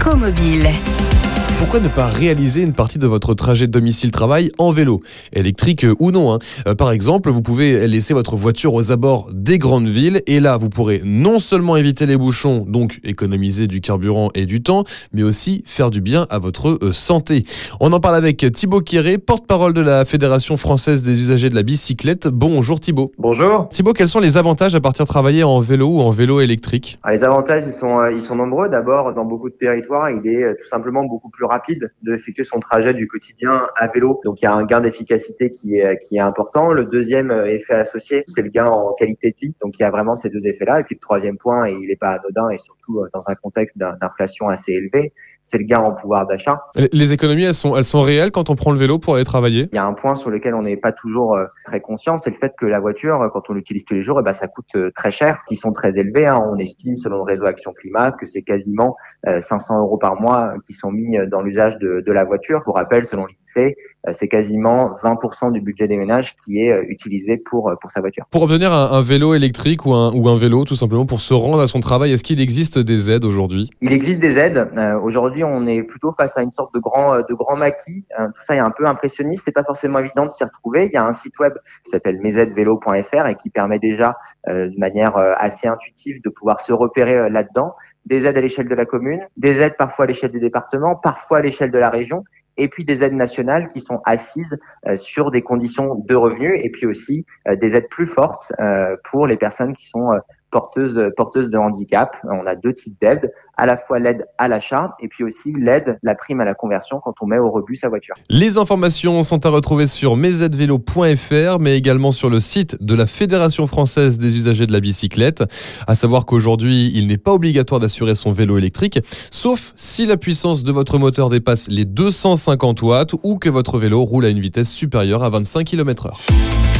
Écomobile. Pourquoi ne pas réaliser une partie de votre trajet domicile-travail en vélo, électrique ou non hein? Euh, Par exemple, vous pouvez laisser votre voiture aux abords des grandes villes et là, vous pourrez non seulement éviter les bouchons, donc économiser du carburant et du temps, mais aussi faire du bien à votre euh, santé. On en parle avec Thibaut Quéré, porte-parole de la Fédération française des usagers de la bicyclette. Bonjour Thibaut. Bonjour. Thibaut, quels sont les avantages à partir travailler en vélo ou en vélo électrique? Alors, les avantages, ils sont, euh, ils sont nombreux. D'abord, dans beaucoup de territoires, il est tout simplement beaucoup plus rapide d'effectuer son trajet du quotidien à vélo. Donc, il y a un gain d'efficacité qui est, qui est important. Le deuxième euh, effet associé, c'est le gain en qualité de vie. Donc, il y a vraiment ces deux effets-là. Et puis, le troisième point, et il n'est pas anodin, et surtout euh, dans un contexte d'in- d'inflation assez élevé, c'est le gain en pouvoir d'achat. Les économies, elles sont, elles sont réelles quand on prend le vélo pour aller travailler? Il y a un point sur lequel on n'est pas toujours euh, très conscient, c'est le fait que la voiture, quand on l'utilise tous les jours, eh ben, ça coûte très cher, qui sont très élevés. hein. On estime, selon le réseau Action Climat, que c'est quasiment euh, 500 euros par mois qui sont mis euh, dans l'usage de, de la voiture. Pour rappel, selon l'INSEE, euh, c'est quasiment 20% du budget des ménages qui est euh, utilisé pour, euh, pour sa voiture. Pour obtenir un, un vélo électrique ou un, ou un vélo, tout simplement pour se rendre à son travail, est-ce qu'il existe des aides aujourd'hui? Il existe des aides. Euh, Aujourd'hui, on est plutôt face à une sorte de grand, de grand maquis. Euh, tout ça est un peu impressionniste. C'est pas forcément évident de s'y retrouver. Il y a un site web qui s'appelle mesetvélo.fr et qui permet déjà, euh, de manière assez intuitive, de pouvoir se repérer là-dedans. Des aides à l'échelle de la commune, des aides parfois à l'échelle du département, parfois à l'échelle de la région et puis des aides nationales qui sont assises euh, sur des conditions de revenus et puis aussi euh, des aides plus fortes euh, pour les personnes qui sont porteuses porteuses de handicap. On a deux types d'aides, à la fois l'aide à l'achat et puis aussi l'aide, la prime à la conversion quand on met au rebut sa voiture. Les informations sont à retrouver sur mesetvélo.fr, mais également sur le site de la Fédération française des usagers de la bicyclette. À savoir qu'aujourd'hui, il n'est pas obligatoire d'assurer son vélo électrique, sauf si la puissance de votre moteur dépasse les 250 watts ou que votre vélo roule à une vitesse supérieure à 25 km heure.